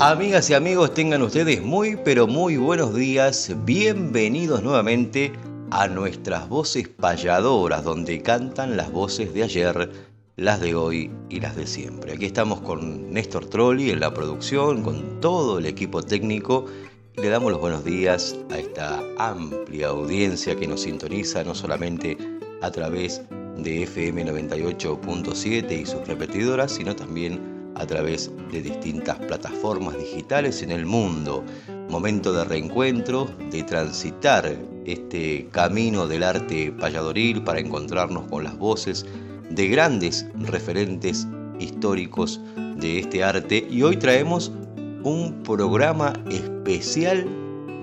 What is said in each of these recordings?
Amigas y amigos, tengan ustedes muy pero muy buenos días. Bienvenidos nuevamente a nuestras voces payadoras, donde cantan las voces de ayer, las de hoy y las de siempre. Aquí estamos con Néstor Trolli en la producción, con todo el equipo técnico. Y le damos los buenos días a esta amplia audiencia que nos sintoniza no solamente a través de FM 98.7 y sus repetidoras, sino también a través de distintas plataformas digitales en el mundo. Momento de reencuentro, de transitar este camino del arte payadoril para encontrarnos con las voces de grandes referentes históricos de este arte. Y hoy traemos un programa especial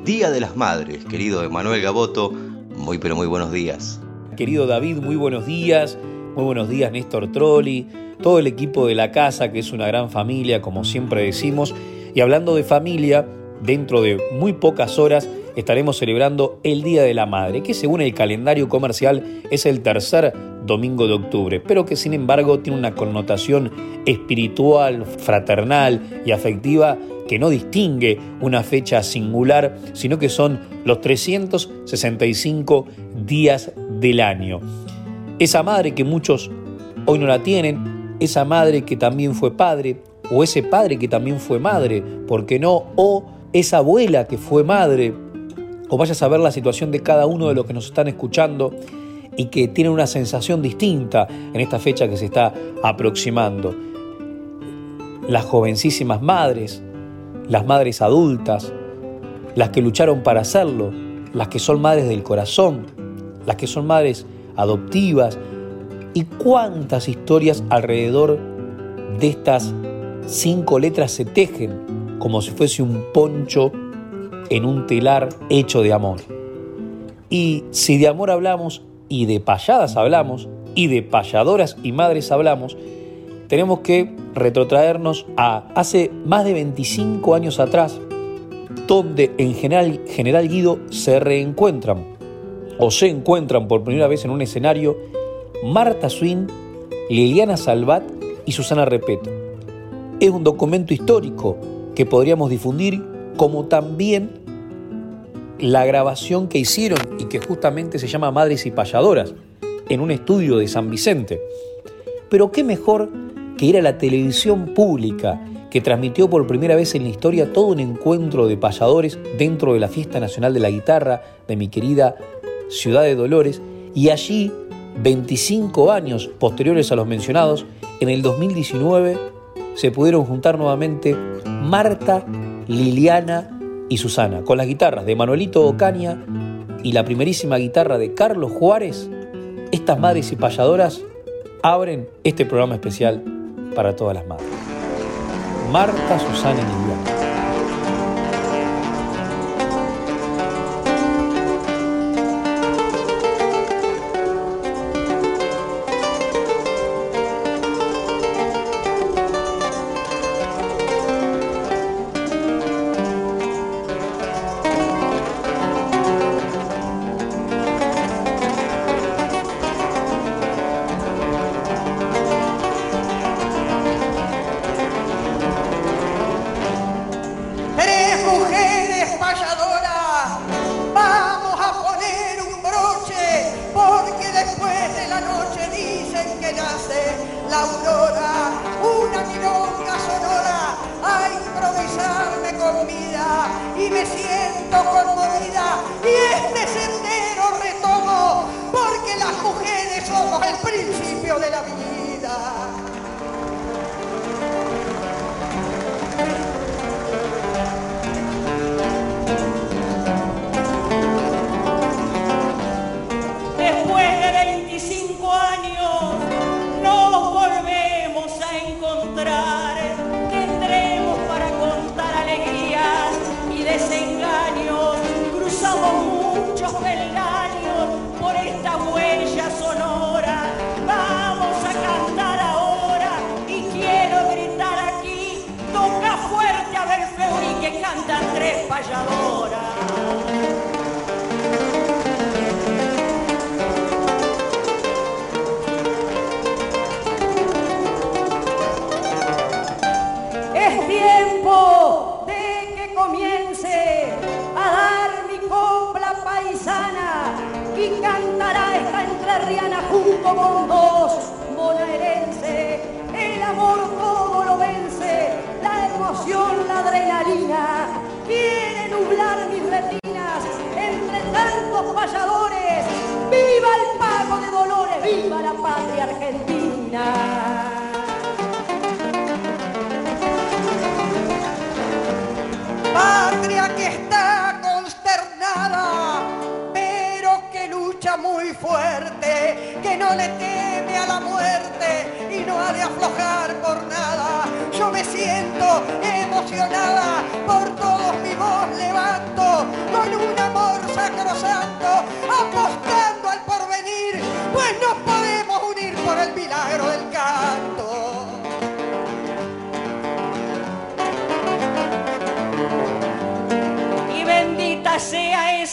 Día de las Madres, querido Emanuel Gaboto. Muy pero muy buenos días. Querido David, muy buenos días. Muy buenos días Néstor Trolli todo el equipo de la casa, que es una gran familia, como siempre decimos. Y hablando de familia, dentro de muy pocas horas estaremos celebrando el Día de la Madre, que según el calendario comercial es el tercer domingo de octubre, pero que sin embargo tiene una connotación espiritual, fraternal y afectiva que no distingue una fecha singular, sino que son los 365 días del año. Esa madre que muchos hoy no la tienen, esa madre que también fue padre, o ese padre que también fue madre, ¿por qué no? O esa abuela que fue madre, o vaya a saber la situación de cada uno de los que nos están escuchando y que tienen una sensación distinta en esta fecha que se está aproximando. Las jovencísimas madres, las madres adultas, las que lucharon para hacerlo, las que son madres del corazón, las que son madres adoptivas, y cuántas historias alrededor de estas cinco letras se tejen como si fuese un poncho en un telar hecho de amor. Y si de amor hablamos y de payadas hablamos y de payadoras y madres hablamos, tenemos que retrotraernos a hace más de 25 años atrás, donde en General, General Guido se reencuentran o se encuentran por primera vez en un escenario Marta Swin, Liliana Salvat y Susana Repeto. Es un documento histórico que podríamos difundir como también la grabación que hicieron y que justamente se llama Madres y Payadoras en un estudio de San Vicente. Pero qué mejor que ir a la televisión pública que transmitió por primera vez en la historia todo un encuentro de payadores dentro de la Fiesta Nacional de la Guitarra de mi querida ciudad de Dolores y allí 25 años posteriores a los mencionados, en el 2019 se pudieron juntar nuevamente Marta, Liliana y Susana, con las guitarras de Manuelito Ocaña y la primerísima guitarra de Carlos Juárez. Estas madres y payadoras abren este programa especial para todas las madres. Marta, Susana y Liliana. De la vida.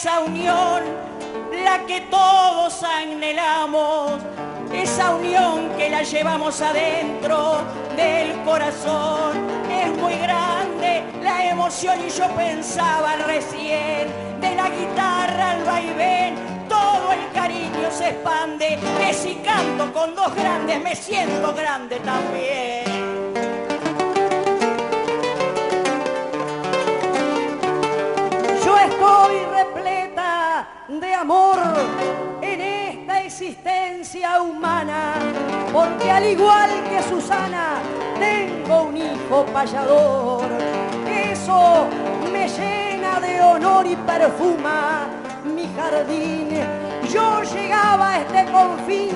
Esa unión la que todos anhelamos esa unión que la llevamos adentro del corazón. Es muy grande la emoción y yo pensaba recién de la guitarra al vaivén. Todo el cariño se expande, que si canto con dos grandes me siento grande también. Amor en esta existencia humana, porque al igual que Susana, tengo un hijo payador. Eso me llena de honor y perfuma mi jardín. Yo llegaba a este confín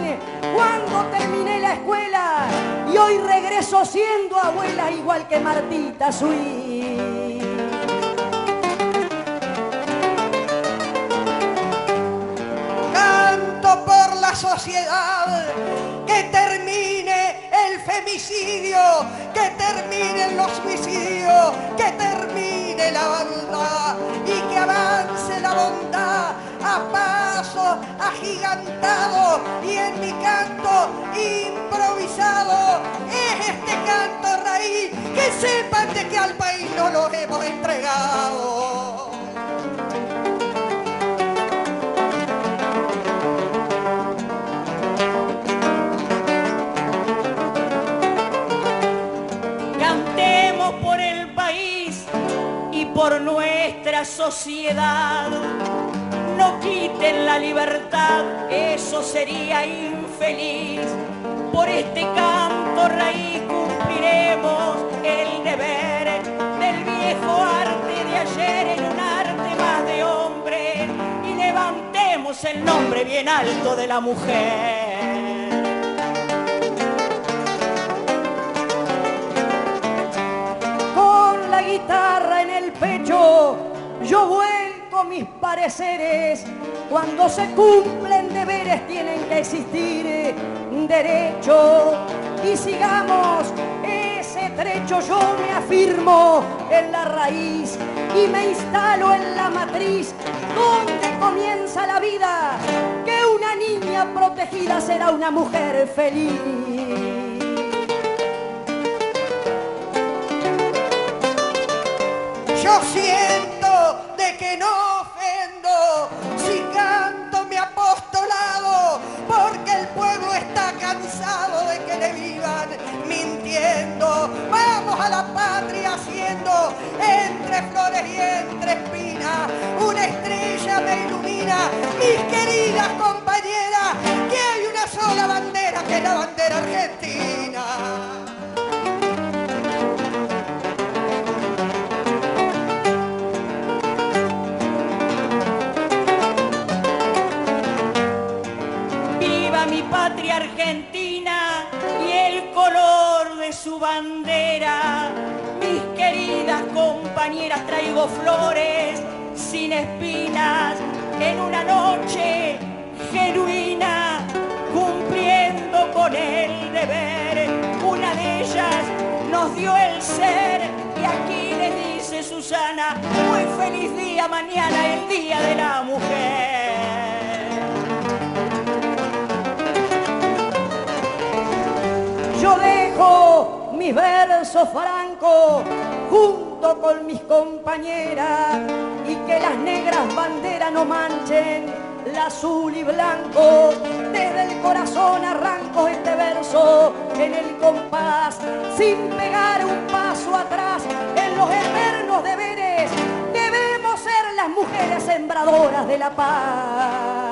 cuando terminé la escuela y hoy regreso siendo abuela igual que Martita su sociedad, que termine el femicidio, que termine los suicidios, que termine la bondad y que avance la bondad a paso agigantado y en mi canto improvisado es este canto raíz que sepan de que al país no lo hemos entregado. Por nuestra sociedad. No quiten la libertad, eso sería infeliz. Por este canto raíz cumpliremos el deber del viejo arte de ayer en un arte más de hombre y levantemos el nombre bien alto de la mujer. con la guitarra pecho, yo vuelco mis pareceres. Cuando se cumplen deberes tienen que existir derechos. Y sigamos ese trecho, yo me afirmo en la raíz y me instalo en la matriz donde comienza la vida, que una niña protegida será una mujer feliz. yo siento de que no ofendo si canto mi apostolado, porque el pueblo está cansado de que le vivan mintiendo. Vamos a la patria haciendo entre flores y entre espinas, una estrella me ilumina, mis queridas compañeras, que hay una sola bandera, que es la bandera argentina. Patria argentina y el color de su bandera. Mis queridas compañeras, traigo flores sin espinas en una noche genuina, cumpliendo con el deber. Una de ellas nos dio el ser y aquí le dice Susana, muy feliz día mañana, el día de la mujer. Yo dejo mis versos francos junto con mis compañeras y que las negras banderas no manchen el azul y blanco. Desde el corazón arranco este verso en el compás, sin pegar un paso atrás en los eternos deberes. Debemos ser las mujeres sembradoras de la paz.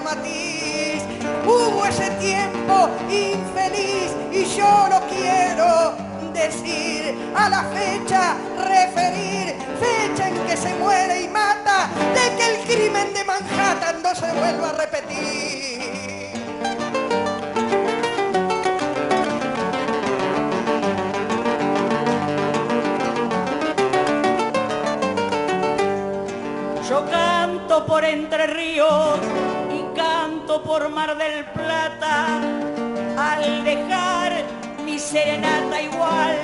Matiz. Hubo ese tiempo infeliz y yo lo quiero decir a la fecha, referir, fecha en que se muere y mata, de que el crimen de Manhattan no se vuelva a repetir. Yo canto por Entre Ríos por Mar del Plata al dejar mi serenata igual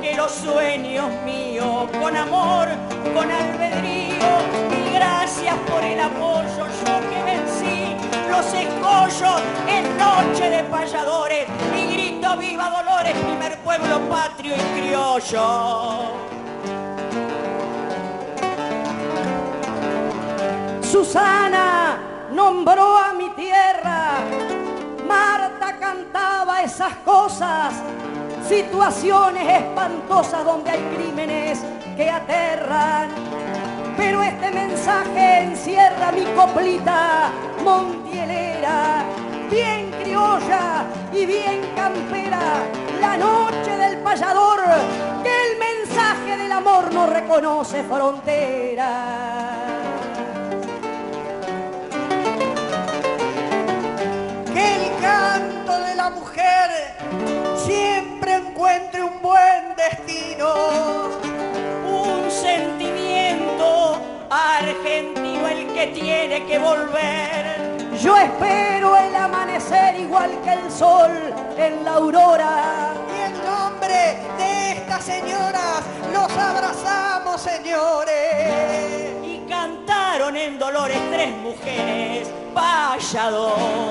que los sueños míos con amor, con albedrío y gracias por el apoyo yo que vencí los escollos en noche de payadores y grito viva Dolores, primer pueblo patrio y criollo. Susana nombró a mi tierra, Marta cantaba esas cosas, situaciones espantosas donde hay crímenes que aterran. Pero este mensaje encierra mi coplita montielera, bien criolla y bien campera, la noche del payador, que el mensaje del amor no reconoce fronteras. Encuentre un buen destino. un sentimiento argentino el que tiene que volver. Yo espero el amanecer igual que el sol en la aurora. Y en nombre de estas señoras los abrazamos, señores. Y cantaron en Dolores tres mujeres payadoras.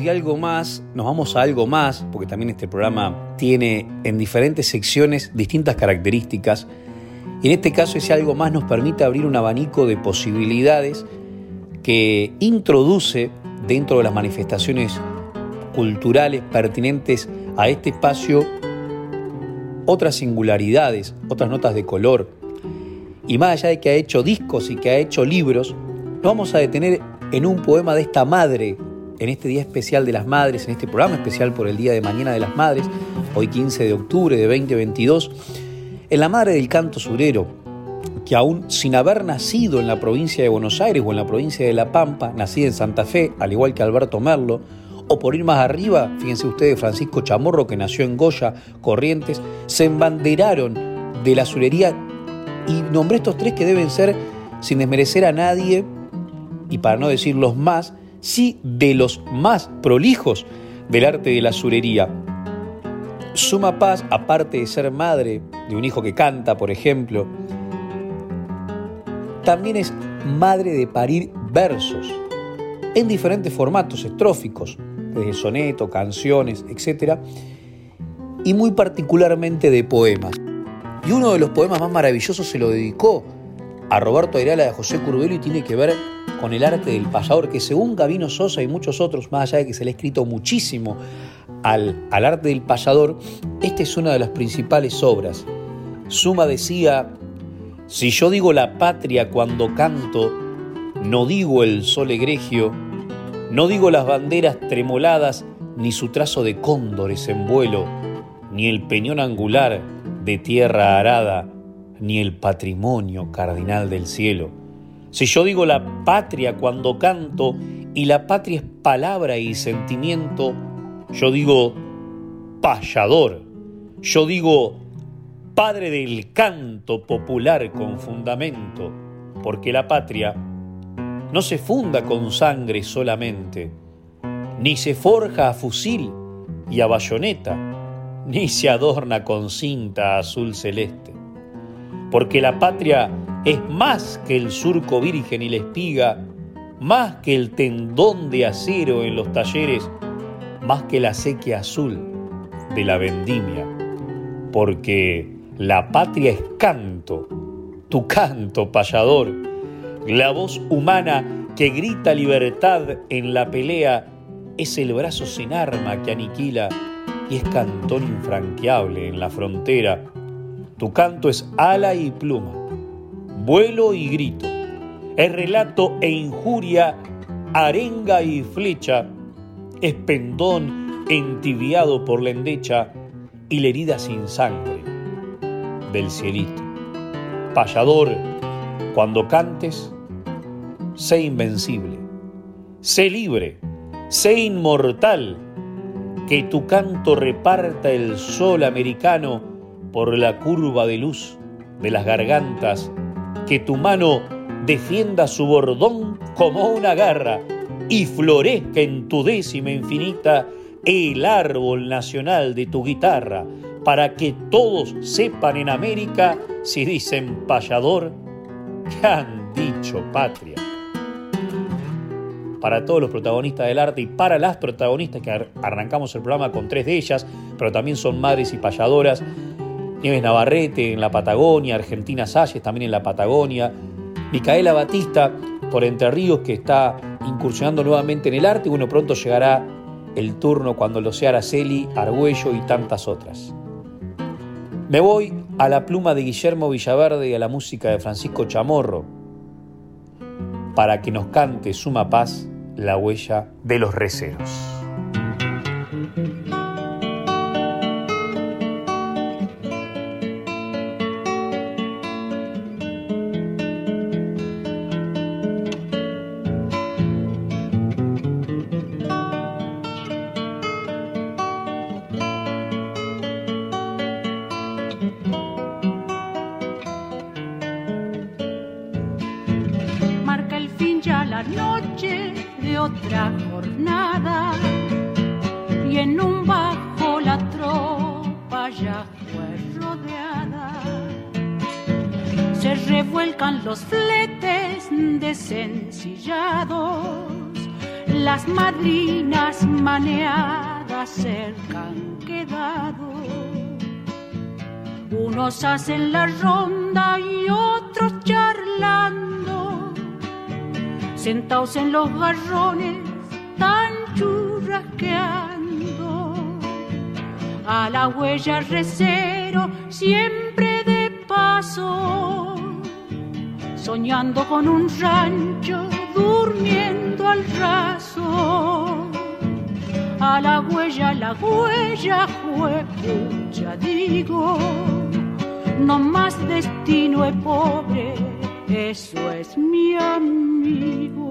Y algo más, nos vamos a algo más, porque también este programa tiene en diferentes secciones distintas características. Y en este caso ese algo más nos permite abrir un abanico de posibilidades que introduce dentro de las manifestaciones culturales pertinentes a este espacio otras singularidades, otras notas de color. Y más allá de que ha hecho discos y que ha hecho libros, nos vamos a detener en un poema de esta madre, en este día especial de las madres, en este programa especial por el Día de Mañana de las Madres, hoy 15 de octubre de 2022, en la madre del canto surero, que aún sin haber nacido en la provincia de Buenos Aires o en la provincia de La Pampa, nacida en Santa Fe, al igual que Alberto Merlo, O por ir más arriba, fíjense ustedes, Francisco Chamorro, que nació en Goya, Corrientes, se embanderaron de la azulería y nombré estos tres que deben ser, sin desmerecer a nadie, y para no decir los más, sí de los más prolijos del arte de la azulería. Suma Paz, aparte de ser madre de un hijo que canta, por ejemplo, también es madre de parir versos en diferentes formatos estróficos, desde soneto, canciones, etc. Y muy particularmente de poemas. Y uno de los poemas más maravillosos se lo dedicó a Roberto Ayala de José Curbelo y tiene que ver con el arte del payador, que según Gabino Sosa y muchos otros, más allá de que se le ha escrito muchísimo al, al arte del payador, esta es una de las principales obras. Suma decía, si yo digo la patria cuando canto, no digo el sol egregio, no digo las banderas tremoladas, ni su trazo de cóndores en vuelo, ni el peñón angular de tierra arada, ni el patrimonio cardinal del cielo. Si yo digo la patria cuando canto, y la patria es palabra y sentimiento, yo digo payador, yo digo padre del canto popular con fundamento, porque la patria no se funda con sangre solamente, ni se forja a fusil y a bayoneta, ni se adorna con cinta azul celeste, porque la patria es más que el surco virgen y la espiga, más que el tendón de acero en los talleres, más que la sequía azul de la vendimia, porque la patria es canto, tu canto payador, la voz humana que grita libertad en la pelea es el brazo sin arma que aniquila y es cantón infranqueable en la frontera. Tu canto es ala y pluma, vuelo y grito, es relato e injuria, arenga y flecha, es pendón entibiado por la endecha y la herida sin sangre del cielito. Payador, cuando cantes, sé invencible, sé libre, sé inmortal, que tu canto reparta el sol americano por la curva de luz de las gargantas, que tu mano defienda su bordón como una garra y florezca en tu décima infinita el árbol nacional de tu guitarra, para que todos sepan en América, si dicen payador, que han dicho patria. Para todos los protagonistas del arte y para las protagonistas que arrancamos el programa con tres de ellas, pero también son madres y payadoras, Nieves Navarrete en la Patagonia, Argentina Salles también en la Patagonia, Micaela Batista por Entre Ríos que está incursionando nuevamente en el arte bueno, pronto llegará el turno cuando lo sea Araceli, Argüello y tantas otras. Me voy a la pluma de Guillermo Villaverde y a la música de Francisco Chamorro para que nos cante Suma Paz la huella de los receros. Hacen la ronda y otros charlando, sentados en los garrones tan churrasqueando. A la huella recero siempre de paso, soñando con un rancho, durmiendo al raso. A la huella, la huella, ya digo no más destino es pobre, eso es mi amigo.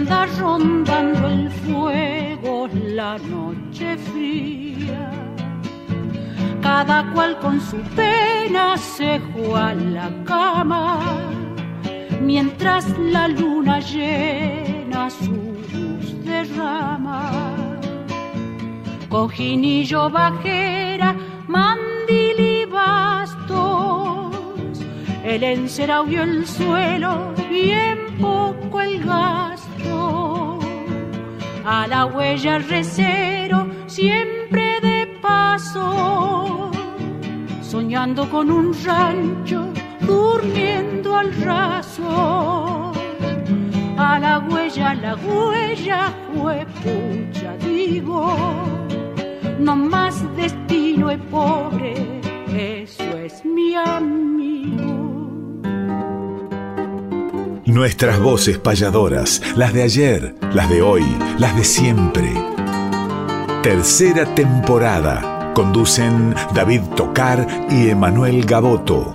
Anda rondando el fuego la noche fría. Cada cual con su pena se juega a la cama, mientras la luna llena su luz derrama. Cojinillo bajera, mandil y bastos, el encerado y el suelo, bien poco el gasto. A la huella recero, siempre de paso, soñando con un rancho, durmiendo al raso. A la huella, la huella fue pucha, digo, no más destino es pobre, eso es mi amigo. Nuestras voces payadoras, las de ayer, las de hoy, las de siempre. Tercera temporada. Conducen David Tocar y Emanuel Gaboto.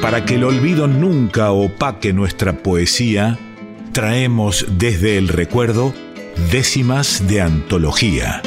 Para que el olvido nunca opaque nuestra poesía, traemos desde el recuerdo décimas de antología.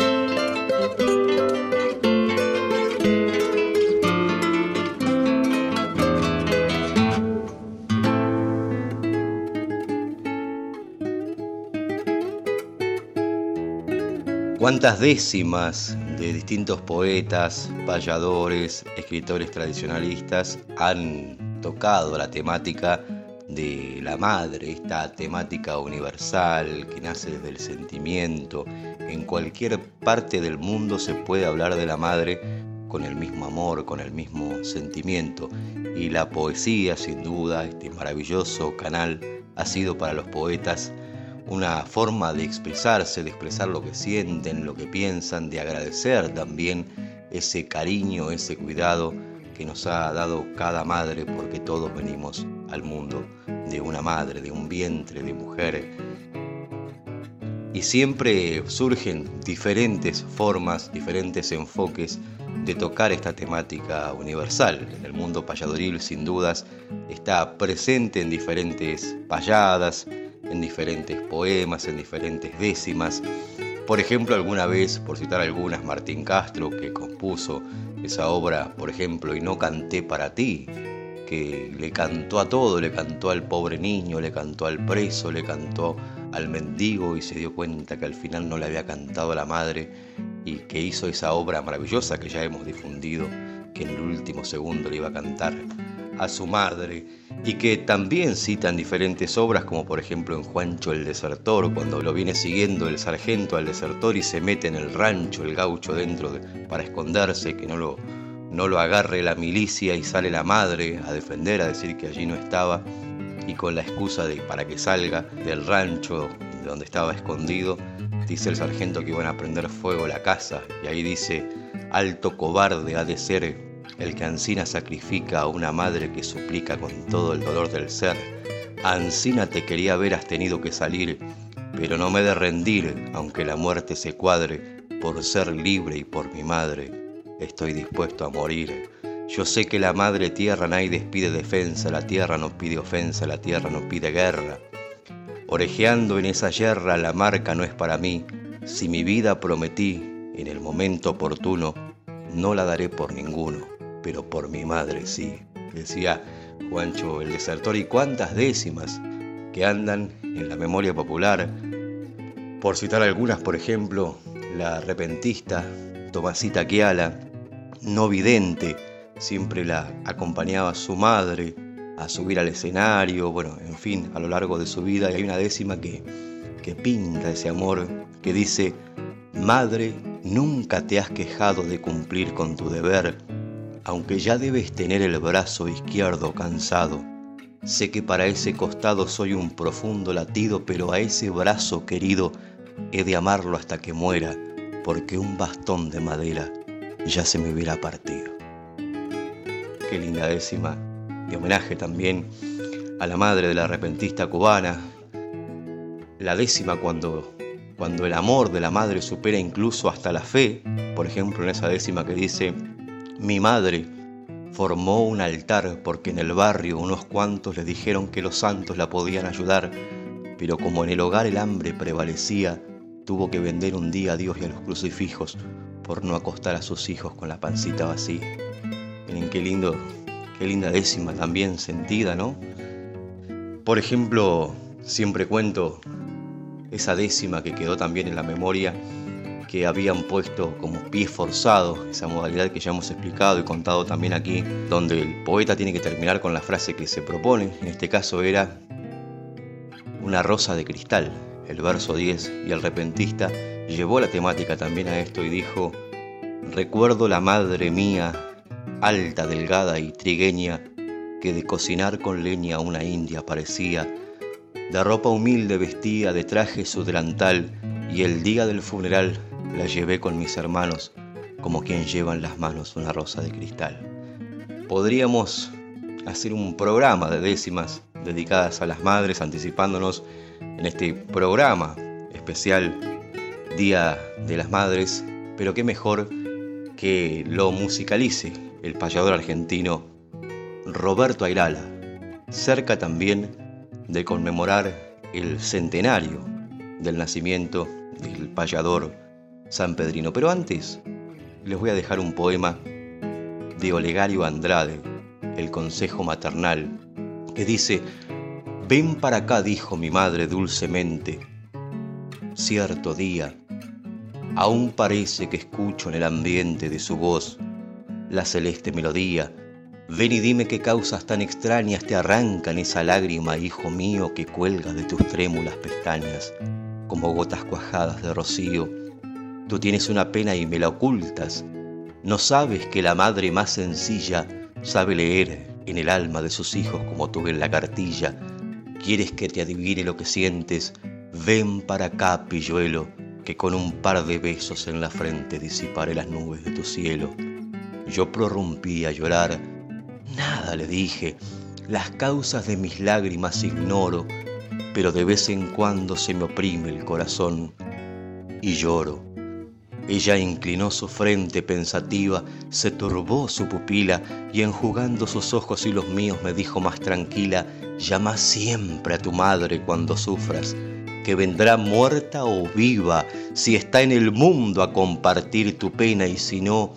Cuántas décimas de distintos poetas, payadores, escritores tradicionalistas han tocado la temática de la madre, esta temática universal que nace desde el sentimiento. En cualquier parte del mundo se puede hablar de la madre con el mismo amor, con el mismo sentimiento. Y la poesía, sin duda, este maravilloso canal, ha sido para los poetas una forma de expresarse, de expresar lo que sienten, lo que piensan, de agradecer también ese cariño, ese cuidado que nos ha dado cada madre, porque todos venimos al mundo de una madre, de un vientre, de mujer. Y siempre surgen diferentes formas, diferentes enfoques de tocar esta temática universal. El mundo payadoril sin dudas está presente en diferentes payadas, en diferentes poemas, en diferentes décimas. Por ejemplo, alguna vez, por citar algunas, Martín Castro, que compuso esa obra, por ejemplo, Y no canté para ti, que le cantó a todo, le cantó al pobre niño, le cantó al preso, le cantó al mendigo y se dio cuenta que al final no le había cantado a la madre y que hizo esa obra maravillosa que ya hemos difundido, que en el último segundo le iba a cantar a su madre y que también citan diferentes obras como por ejemplo en Juancho el Desertor, cuando lo viene siguiendo el sargento al desertor y se mete en el rancho el gaucho dentro para esconderse, que no lo, no lo agarre la milicia y sale la madre a defender, a decir que allí no estaba y con la excusa de para que salga del rancho donde estaba escondido, dice el sargento que iban a prender fuego la casa y ahí dice, alto cobarde ha de ser el que Ancina sacrifica a una madre que suplica con todo el dolor del ser. Ancina te quería ver, has tenido que salir, pero no me de rendir, aunque la muerte se cuadre, por ser libre y por mi madre, estoy dispuesto a morir. Yo sé que la madre tierra nadie pide defensa, la tierra no pide ofensa, la tierra no pide guerra. Orejeando en esa guerra la marca no es para mí, si mi vida prometí en el momento oportuno, no la daré por ninguno pero por mi madre sí, decía Juancho el desertor, y cuántas décimas que andan en la memoria popular. Por citar algunas, por ejemplo, la repentista Tomasita Kiala, no vidente, siempre la acompañaba su madre a subir al escenario, bueno, en fin, a lo largo de su vida, y hay una décima que, que pinta ese amor, que dice, Madre, nunca te has quejado de cumplir con tu deber, aunque ya debes tener el brazo izquierdo cansado. Sé que para ese costado soy un profundo latido, pero a ese brazo querido he de amarlo hasta que muera, porque un bastón de madera ya se me hubiera partido. Qué linda décima, de homenaje también a la madre de la repentista cubana, la décima cuando cuando el amor de la madre supera incluso hasta la fe, por ejemplo en esa décima que dice, mi madre formó un altar porque en el barrio unos cuantos le dijeron que los santos la podían ayudar, pero como en el hogar el hambre prevalecía, tuvo que vender un día a Dios y a los crucifijos por no acostar a sus hijos con la pancita vacía. Miren qué lindo, qué linda décima también sentida, ¿no? Por ejemplo, siempre cuento esa décima que quedó también en la memoria que habían puesto como pie forzado, esa modalidad que ya hemos explicado y contado también aquí, donde el poeta tiene que terminar con la frase que se propone, en este caso era una rosa de cristal, el verso 10, y el repentista llevó la temática también a esto y dijo, recuerdo la madre mía, alta, delgada y trigueña, que de cocinar con leña una india parecía, de ropa humilde vestía, de traje su delantal, y el día del funeral la llevé con mis hermanos, como quien lleva en las manos una rosa de cristal. Podríamos hacer un programa de décimas dedicadas a las madres, anticipándonos en este programa especial Día de las Madres, pero qué mejor que lo musicalice el payador argentino Roberto Airala, cerca también de conmemorar el centenario del nacimiento del payador San Pedrino. Pero antes les voy a dejar un poema de Olegario Andrade, El Consejo Maternal, que dice, Ven para acá, dijo mi madre dulcemente, cierto día, aún parece que escucho en el ambiente de su voz la celeste melodía Ven y dime qué causas tan extrañas te arrancan esa lágrima, hijo mío, que cuelga de tus trémulas pestañas, como gotas cuajadas de rocío. Tú tienes una pena y me la ocultas. No sabes que la madre más sencilla sabe leer en el alma de sus hijos como tú en la cartilla. Quieres que te adivine lo que sientes. Ven para acá, pilluelo, que con un par de besos en la frente disiparé las nubes de tu cielo. Yo prorrumpí a llorar Nada le dije, las causas de mis lágrimas ignoro, pero de vez en cuando se me oprime el corazón y lloro. Ella inclinó su frente pensativa, se turbó su pupila y enjugando sus ojos y los míos me dijo más tranquila, llama siempre a tu madre cuando sufras, que vendrá muerta o viva, si está en el mundo a compartir tu pena y si no,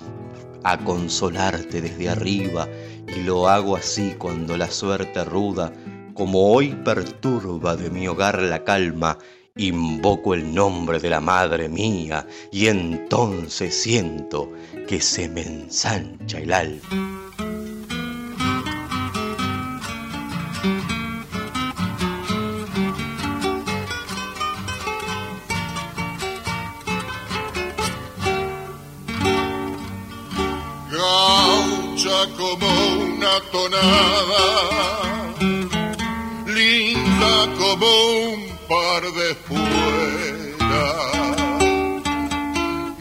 a consolarte desde arriba. Y lo hago así cuando la suerte ruda, como hoy perturba de mi hogar la calma, invoco el nombre de la madre mía y entonces siento que se me ensancha el alma. De fuera,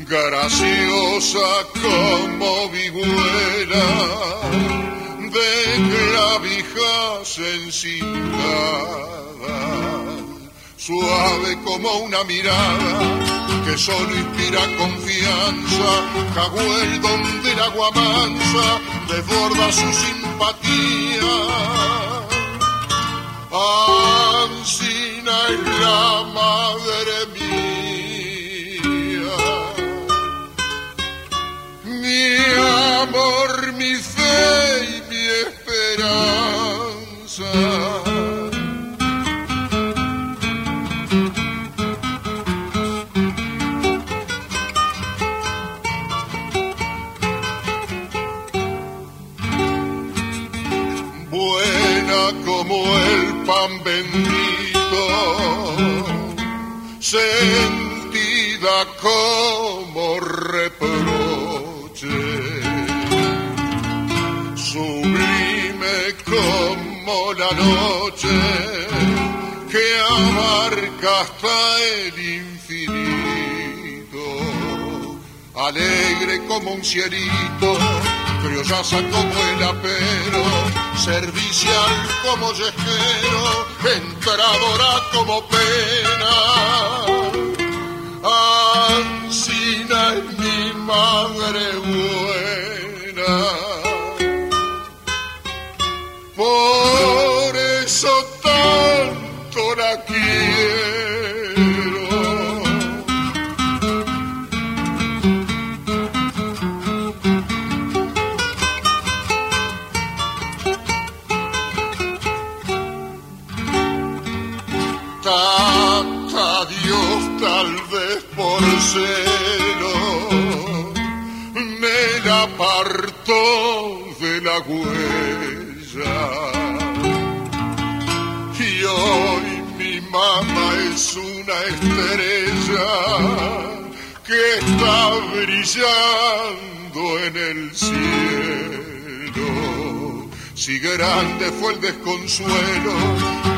graciosa como vihuela de clavijas encinadas, suave como una mirada que solo inspira confianza, Caguel donde el agua mansa desborda su simpatía. Ancina es la madre mía, mi amor, mi fe y mi esperanza. pan bendito, sentida como reproche, sublime como la noche que abarca hasta el infinito, alegre como un cielito, criollaza como el apero servicial como yejero, entradora como pena. Ancina es mi madre me la apartó de la huella. Y hoy mi mamá es una estrella que está brillando en el cielo. Si grande fue el desconsuelo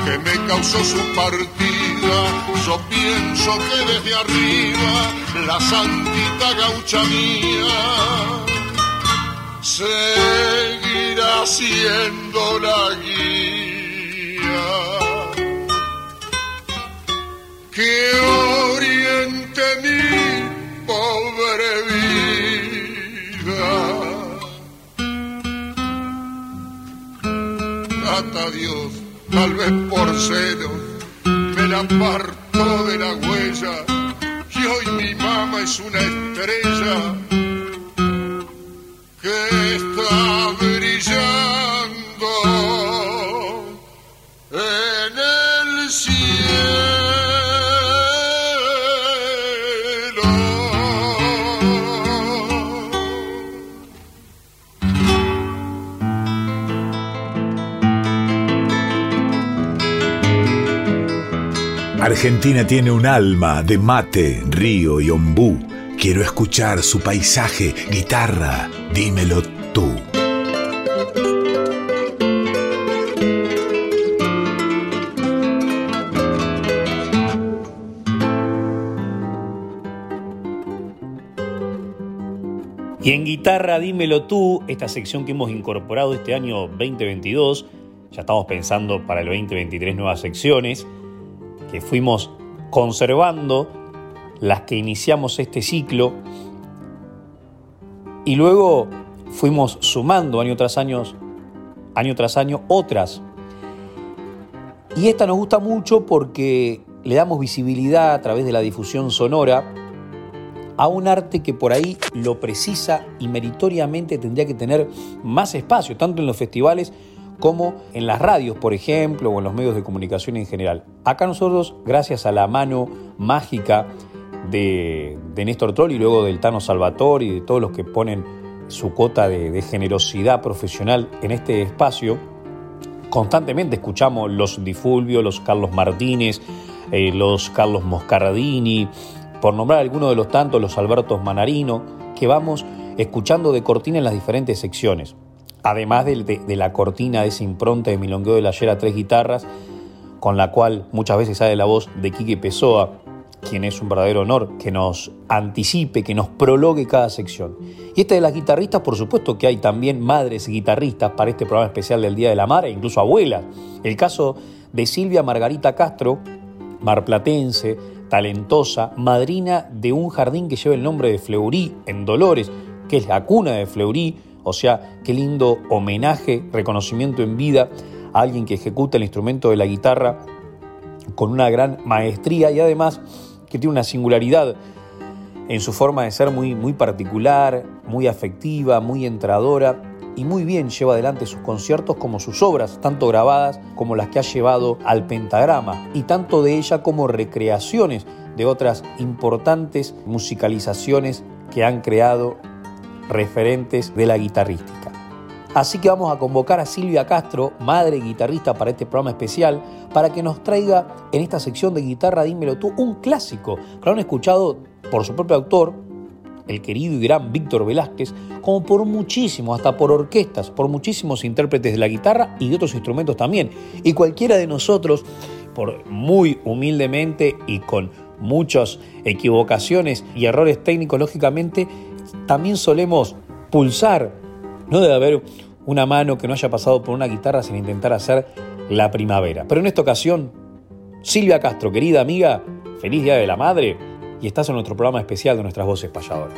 que me causó su partida, yo pienso que desde arriba la santita gaucha mía seguirá siendo la guía que oriente mi Tata Dios, tal vez por celos, me la apartó de la huella y hoy mi mamá es una estrella que está Argentina tiene un alma de mate, río y ombú. Quiero escuchar su paisaje, guitarra, dímelo tú. Y en guitarra, dímelo tú, esta sección que hemos incorporado este año 2022, ya estamos pensando para el 2023 nuevas secciones, fuimos conservando las que iniciamos este ciclo y luego fuimos sumando año tras año, año tras año otras. Y esta nos gusta mucho porque le damos visibilidad a través de la difusión sonora a un arte que por ahí lo precisa y meritoriamente tendría que tener más espacio, tanto en los festivales como en las radios, por ejemplo, o en los medios de comunicación en general. Acá nosotros, gracias a la mano mágica de, de Néstor Troll y luego del Tano Salvatore y de todos los que ponen su cota de, generosidad profesional en este espacio, constantemente escuchamos los Difulvio, los Carlos Martínez, eh, los Carlos Moscardini, por nombrar algunos de los tantos, los Albertos Manarino, que vamos escuchando de cortina en las diferentes secciones. Además de, la cortina de esa impronta de Milongueo de la Ayer a tres guitarras, con la cual muchas veces sale la voz de Quique Pessoa, quien es un verdadero honor que nos anticipe, que nos prologue cada sección. Y esta de las guitarristas, por supuesto que hay también madres guitarristas para este programa especial del Día de la Madre, incluso abuelas. El caso de Silvia Margarita Castro, marplatense, talentosa, madrina de un jardín que lleva el nombre de Fleurí en Dolores, que es la cuna de Fleurí, o sea, qué lindo homenaje, reconocimiento en vida a alguien que ejecuta el instrumento de la guitarra con una gran maestría y además que tiene una singularidad en su forma de ser muy, muy particular, muy afectiva, muy entradora y muy bien lleva adelante sus conciertos como sus obras, tanto grabadas como las que ha llevado al pentagrama, y tanto de ella como recreaciones de otras importantes musicalizaciones que han creado referentes de la guitarrística. Así que vamos a convocar a Silvia Castro, madre guitarrista para este programa especial, para que nos traiga en esta sección de guitarra Dímelo tú un clásico que lo han escuchado por su propio autor, el querido y gran Víctor Velázquez, como por muchísimos, hasta por orquestas, por muchísimos intérpretes de la guitarra y de otros instrumentos también. Y cualquiera de nosotros, por muy humildemente y con muchas equivocaciones y errores técnicos, lógicamente, también solemos pulsar. No debe haber una mano que no haya pasado por una guitarra sin intentar hacer la primavera. Pero en esta ocasión, Silvia Castro, querida amiga, feliz Día de la Madre, y estás en nuestro programa especial de nuestras voces payadoras.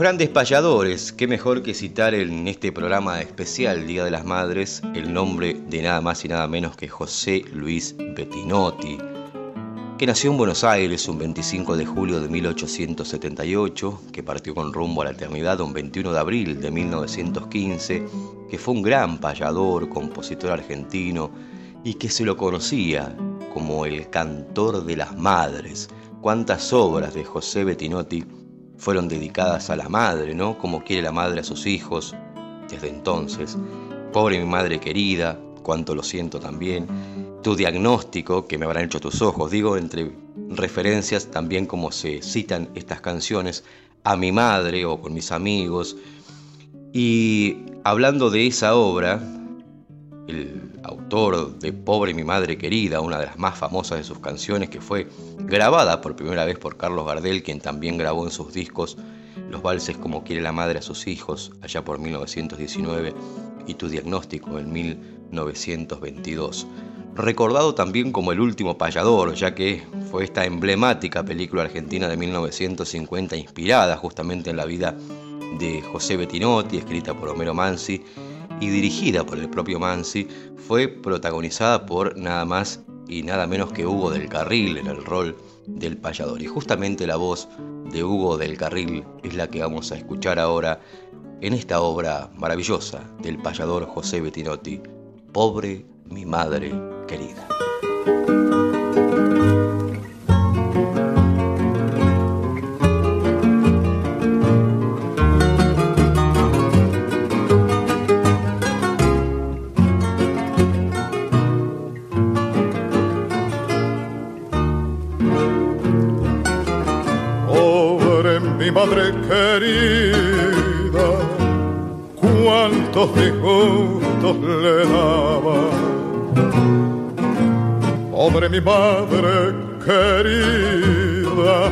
Grandes payadores, qué mejor que citar en este programa especial Día de las Madres el nombre de nada más y nada menos que José Luis Bettinotti, que nació en Buenos Aires un 25 de julio de 1878, que partió con rumbo a la eternidad un 21 de abril de 1915, que fue un gran payador, compositor argentino y que se lo conocía como el cantor de las madres. Cuántas obras de José Bettinotti fueron dedicadas a la madre, ¿no? Como quiere la madre a sus hijos desde entonces. Pobre mi madre querida, cuánto lo siento también. Tu diagnóstico, que me habrán hecho tus ojos, digo, entre referencias también como se citan estas canciones a mi madre o con mis amigos. Y hablando de esa obra, el autor de Pobre mi madre querida, una de las más famosas de sus canciones que fue grabada por primera vez por Carlos Gardel, quien también grabó en sus discos los valses Como quiere la madre a sus hijos, allá por 1919, y Tu diagnóstico en 1922. Recordado también como el último payador, ya que fue esta emblemática película argentina de 1950 inspirada justamente en la vida de José Bettinotti, escrita por Homero Mansi, y dirigida por el propio Mansi, fue protagonizada por nada más y nada menos que Hugo del Carril en el rol del payador. Y justamente la voz de Hugo del Carril es la que vamos a escuchar ahora en esta obra maravillosa del payador José Bettinotti, Pobre mi madre querida. Madre querida, cuántos disgustos le daba. Pobre mi madre querida,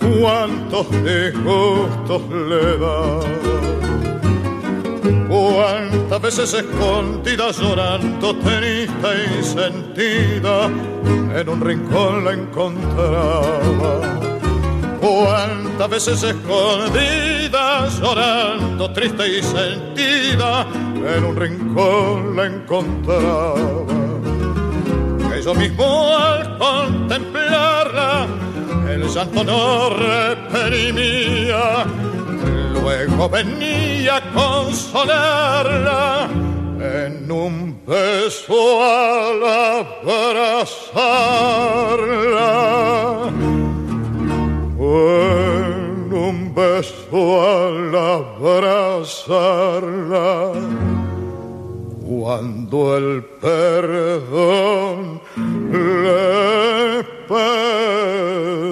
cuántos disgustos le daba. Cuántas veces escondida llorando, triste y sentida, en un rincón la encontraba cuántas veces escondida, llorando, triste y sentida, en un rincón la encontraba. Que yo mismo al contemplarla, el llanto no reprimía, luego venía a consolarla en un beso al abrazarla en un beso al abrazarla, cuando el perdón le pedí.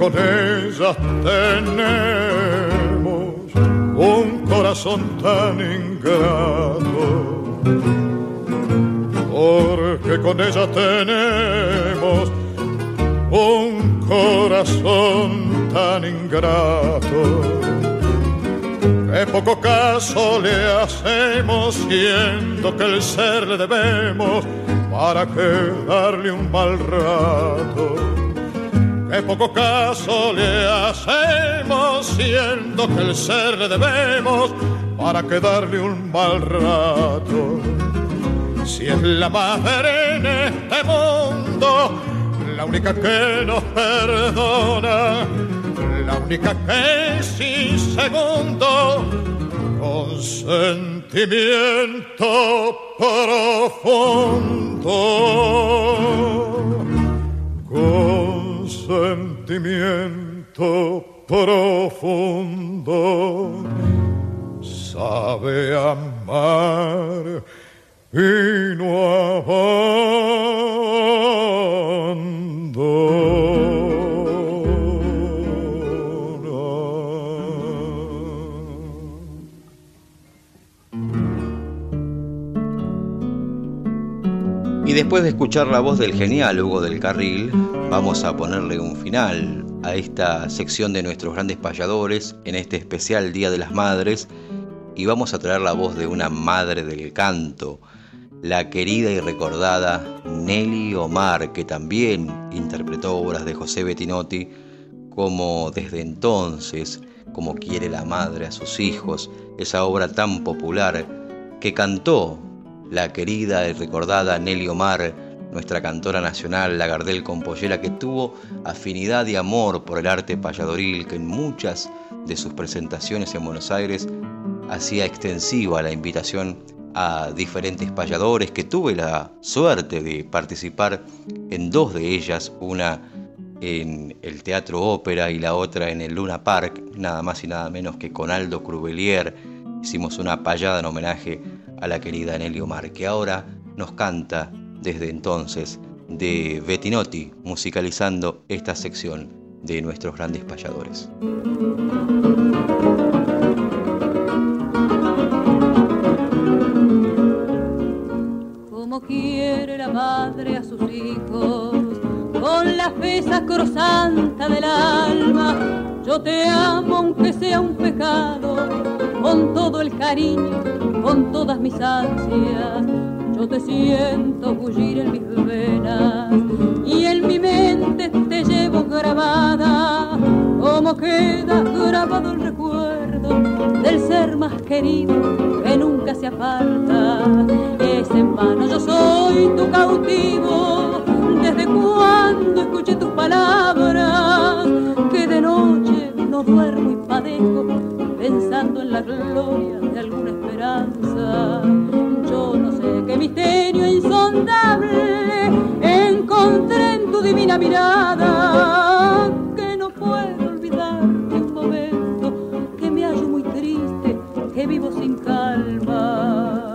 Con ellas tenemos un corazón tan ingrato. Porque con ella tenemos un corazón tan ingrato. Que poco caso le hacemos siendo que el ser le debemos para que darle un mal rato que poco caso le hacemos, siendo que el ser le debemos para quedarle un mal rato. Si es la madre en este mundo, la única que nos perdona, la única que sin segundo, con sentimiento profundo sentimiento profundo. Sabe amar y no Y después de escuchar la voz del genial Hugo del Carril, vamos a ponerle un final a esta sección de nuestros grandes payadores en este especial Día de las Madres. Y vamos a traer la voz de una madre del canto, la querida y recordada Nelly Omar, que también interpretó obras de José Bettinotti como desde entonces, como quiere la madre a sus hijos, esa obra tan popular que cantó la querida y recordada Nelly Omar, nuestra cantora nacional, la Gardel Compollera, que tuvo afinidad y amor por el arte payadoril, que en muchas de sus presentaciones en Buenos Aires hacía extensiva la invitación a diferentes payadores, que tuve la suerte de participar en dos de ellas, una en el Teatro Ópera y la otra en el Luna Park, nada más y nada menos que con Aldo Crubelier. Hicimos una payada en homenaje a la querida Nelly Omar, que ahora nos canta desde entonces de Bettinotti, musicalizando esta sección de nuestros grandes payadores. Como quiere la madre a sus hijos, con la fe sacrosanta del alma, yo te amo aunque sea un pecado, con todo el cariño, con todas mis ansias. Yo te siento bullir en mis venas y en mi mente te llevo grabada, como queda grabado el recuerdo del ser más querido que nunca se aparta. Es en vano, yo soy tu cautivo, desde cuando escuché tus palabras que de noche no duermo y padezco pensando en la gloria de alguna esperanza. Yo no sé qué misterio insondable encontré en tu divina mirada que no puedo olvidar un momento que me hallo muy triste, que vivo sin calma.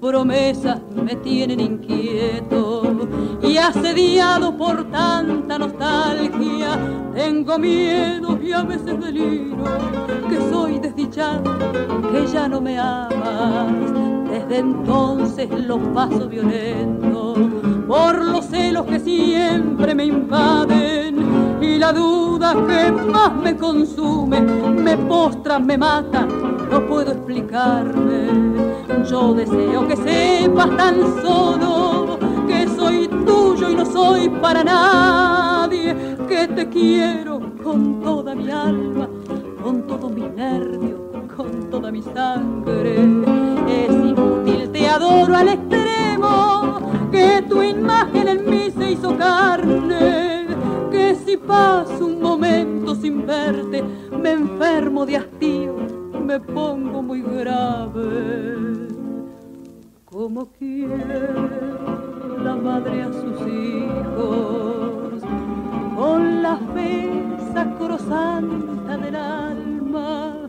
promesas me tienen inquieto asediado por tanta nostalgia. Tengo miedo y a veces deliro que soy desdichado, que ya no me amas. Desde entonces los paso violento por los celos que siempre me invaden y la duda que más me consume, me postra, me mata, no puedo explicarme yo deseo que sepas tan solo no soy para nadie, que te quiero con toda mi alma, con todo mi nervio, con toda mi sangre. Es inútil, te adoro al extremo, que tu imagen en mí se hizo carne, que si paso un momento sin verte, me enfermo de hastío, me pongo muy grave como quiere la madre a sus hijos, con la fe sacrosanta del alma.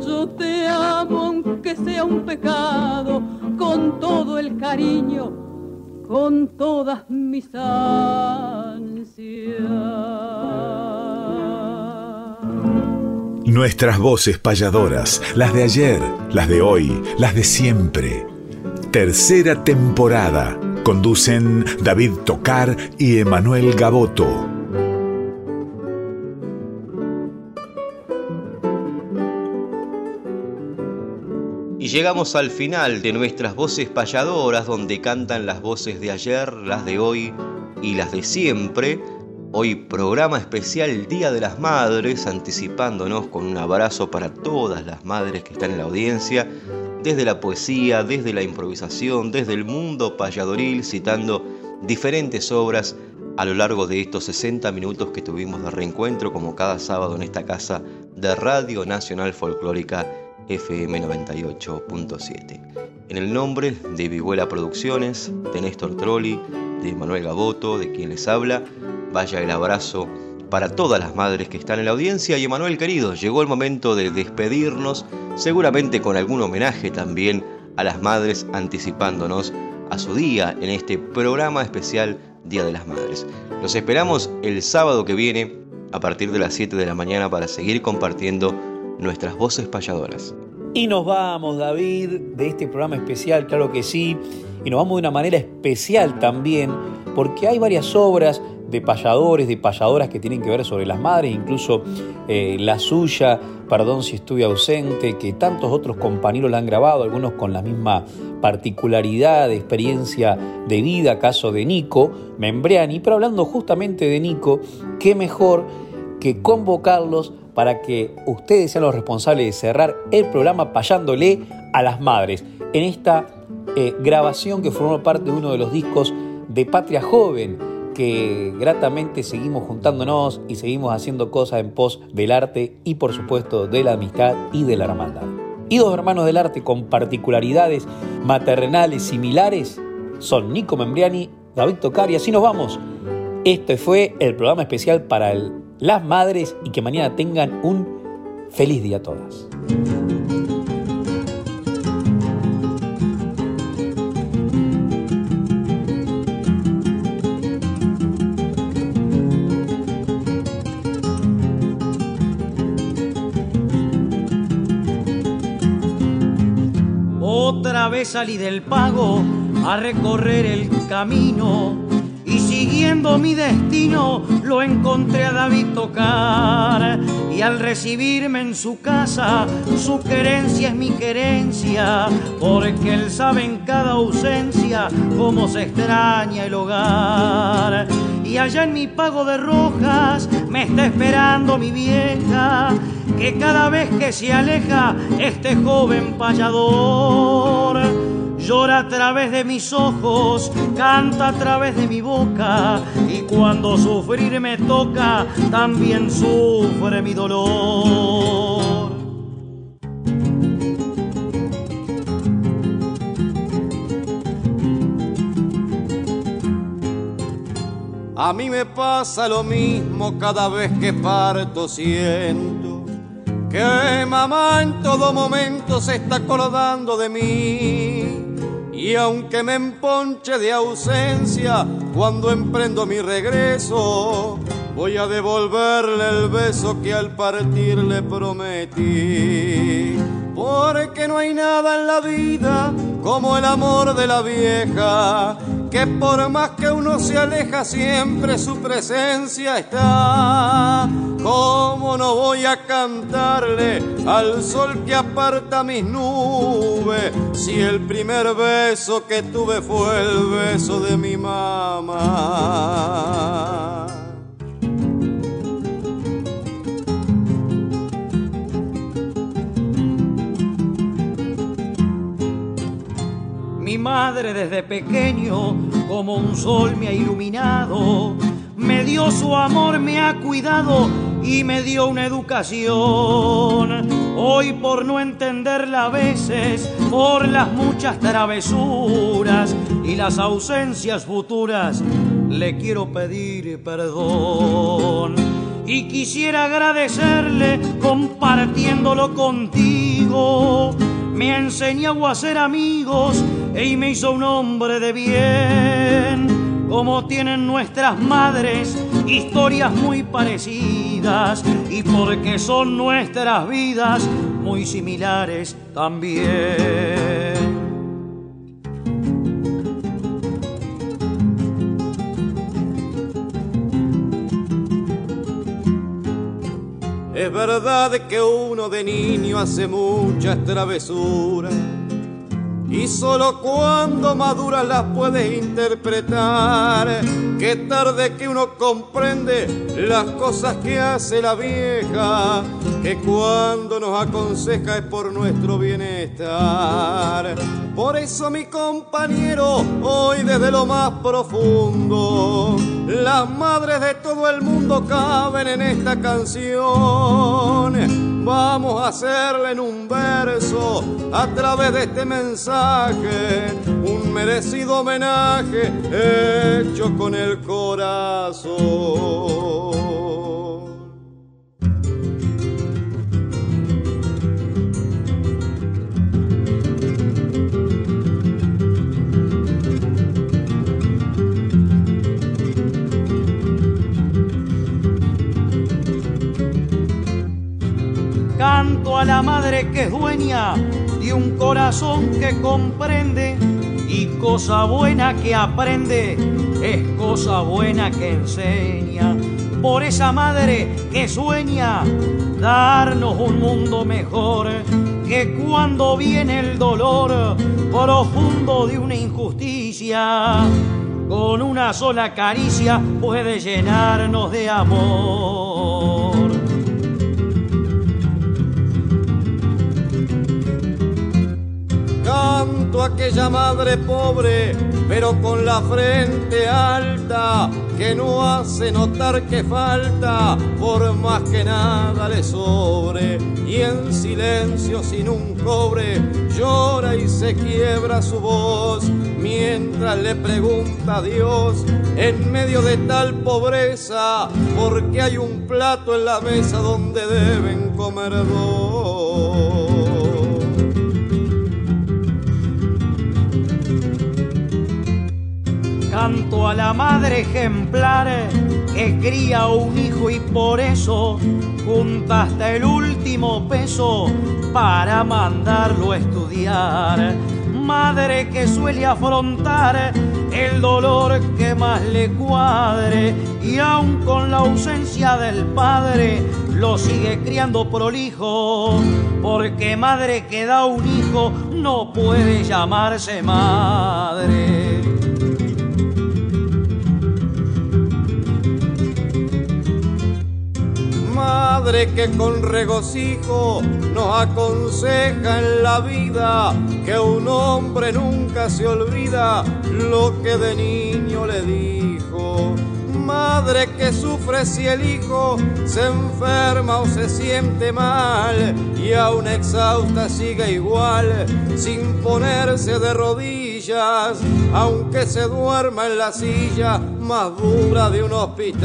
Yo te amo aunque sea un pecado, con todo el cariño, con todas mis ansias. Nuestras voces payadoras, las de ayer, las de hoy, las de siempre Tercera temporada. Conducen David Tocar y Emanuel Gaboto. Y llegamos al final de nuestras voces payadoras, donde cantan las voces de ayer, las de hoy y las de siempre. Hoy programa especial Día de las Madres, anticipándonos con un abrazo para todas las madres que están en la audiencia, desde la poesía, desde la improvisación, desde el mundo payadoril, citando diferentes obras a lo largo de estos 60 minutos que tuvimos de reencuentro como cada sábado en esta casa de Radio Nacional Folclórica FM 98.7. En el nombre de Vihuela Producciones, de Néstor Trolli, de Manuel Gaboto, de quien les habla, vaya el abrazo para todas las madres que están en la audiencia y Emanuel querido, llegó el momento de despedirnos, seguramente con algún homenaje también a las madres anticipándonos a su día en este programa especial Día de las Madres. Los esperamos el sábado que viene a partir de las 7 de la mañana para seguir compartiendo nuestras voces payadoras. Y nos vamos, David, de este programa especial, claro que sí, y nos vamos de una manera especial también, porque hay varias obras de payadores, de payadoras que tienen que ver sobre las madres, incluso eh, la suya, perdón si estuve ausente, que tantos otros compañeros la han grabado, algunos con la misma particularidad de experiencia de vida, caso de Nico Membriani, pero hablando justamente de Nico, qué mejor que convocarlos para que ustedes sean los responsables de cerrar el programa payándole a las madres. En esta eh, grabación que formó parte de uno de los discos de Patria Joven que gratamente seguimos juntándonos y seguimos haciendo cosas en pos del arte y por supuesto de la amistad y de la hermandad. Y dos hermanos del arte con particularidades maternales similares son Nico Membriani, David Tocar así nos vamos. Este fue el programa especial para las madres y que mañana tengan un feliz día a todas. Vez salí del pago a recorrer el camino y siguiendo mi destino lo encontré a David tocar y al recibirme en su casa su querencia es mi querencia porque él sabe en cada ausencia cómo se extraña el hogar y allá en mi pago de rojas me está esperando mi vieja que cada vez que se aleja este joven payador llora a través de mis ojos, canta a través de mi boca y cuando sufrir me toca también sufre mi dolor. A mí me pasa lo mismo cada vez que parto siento que mamá en todo momento se está acordando de mí. Y aunque me emponche de ausencia cuando emprendo mi regreso, voy a devolverle el beso que al partir le prometí. Porque no hay nada en la vida como el amor de la vieja, que por más que uno se aleja siempre su presencia está. ¿Cómo no voy a cantarle al sol que aparta mis nubes si el primer beso que tuve fue el beso de mi mamá? Mi madre desde pequeño como un sol me ha iluminado, me dio su amor, me ha cuidado y me dio una educación. Hoy por no entenderla a veces, por las muchas travesuras y las ausencias futuras, le quiero pedir perdón. Y quisiera agradecerle compartiéndolo contigo. Me enseñó a ser amigos y me hizo un hombre de bien como tienen nuestras madres historias muy parecidas y porque son nuestras vidas muy similares también. Es verdad que uno de niño hace muchas travesuras y solo cuando maduras las puedes interpretar. Qué tarde que uno comprende las cosas que hace la vieja, que cuando nos aconseja es por nuestro bienestar. Por eso mi compañero, hoy desde lo más profundo, las madres de todo el mundo caben en esta canción Vamos a hacerle en un verso a través de este mensaje un merecido homenaje hecho con el corazón. La madre que es dueña de un corazón que comprende y cosa buena que aprende es cosa buena que enseña. Por esa madre que sueña darnos un mundo mejor, que cuando viene el dolor profundo de una injusticia, con una sola caricia puede llenarnos de amor. Canto a aquella madre pobre, pero con la frente alta, que no hace notar que falta, por más que nada le sobre, y en silencio sin un cobre, llora y se quiebra su voz, mientras le pregunta a Dios, en medio de tal pobreza, porque hay un plato en la mesa donde deben comer dos. Canto a la madre ejemplar que cría un hijo y por eso junta hasta el último peso para mandarlo a estudiar. Madre que suele afrontar el dolor que más le cuadre y aun con la ausencia del padre lo sigue criando prolijo, porque madre que da un hijo no puede llamarse madre. Que con regocijo nos aconseja en la vida que un hombre nunca se olvida lo que de niño le dijo. Madre que sufre si el hijo se enferma o se siente mal y aún exhausta sigue igual sin ponerse de rodillas, aunque se duerma en la silla más dura de un hospital.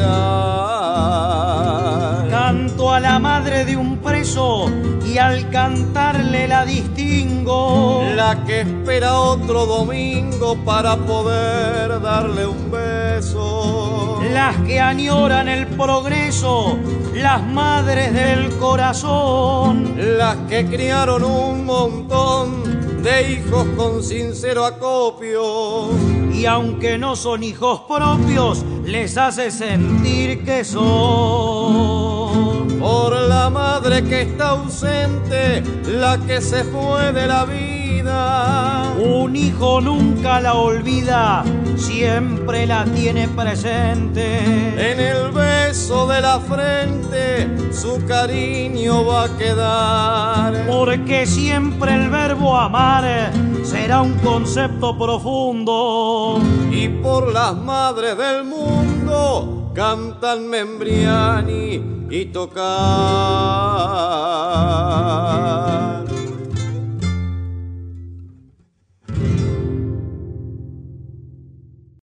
Canto a la madre de un preso y al cantarle la distingo. La que espera otro domingo para poder darle un beso. Las que añoran el progreso, las madres del corazón. Las que criaron un montón de hijos con sincero acopio. Y aunque no son hijos propios, les hace sentir que son. Por la madre que está ausente, la que se fue de la vida. Un hijo nunca la olvida, siempre la tiene presente. En el beso de la frente, su cariño va a quedar. Porque siempre el verbo amar será un concepto profundo. Y por las madres del mundo cantan Membriani y tocar.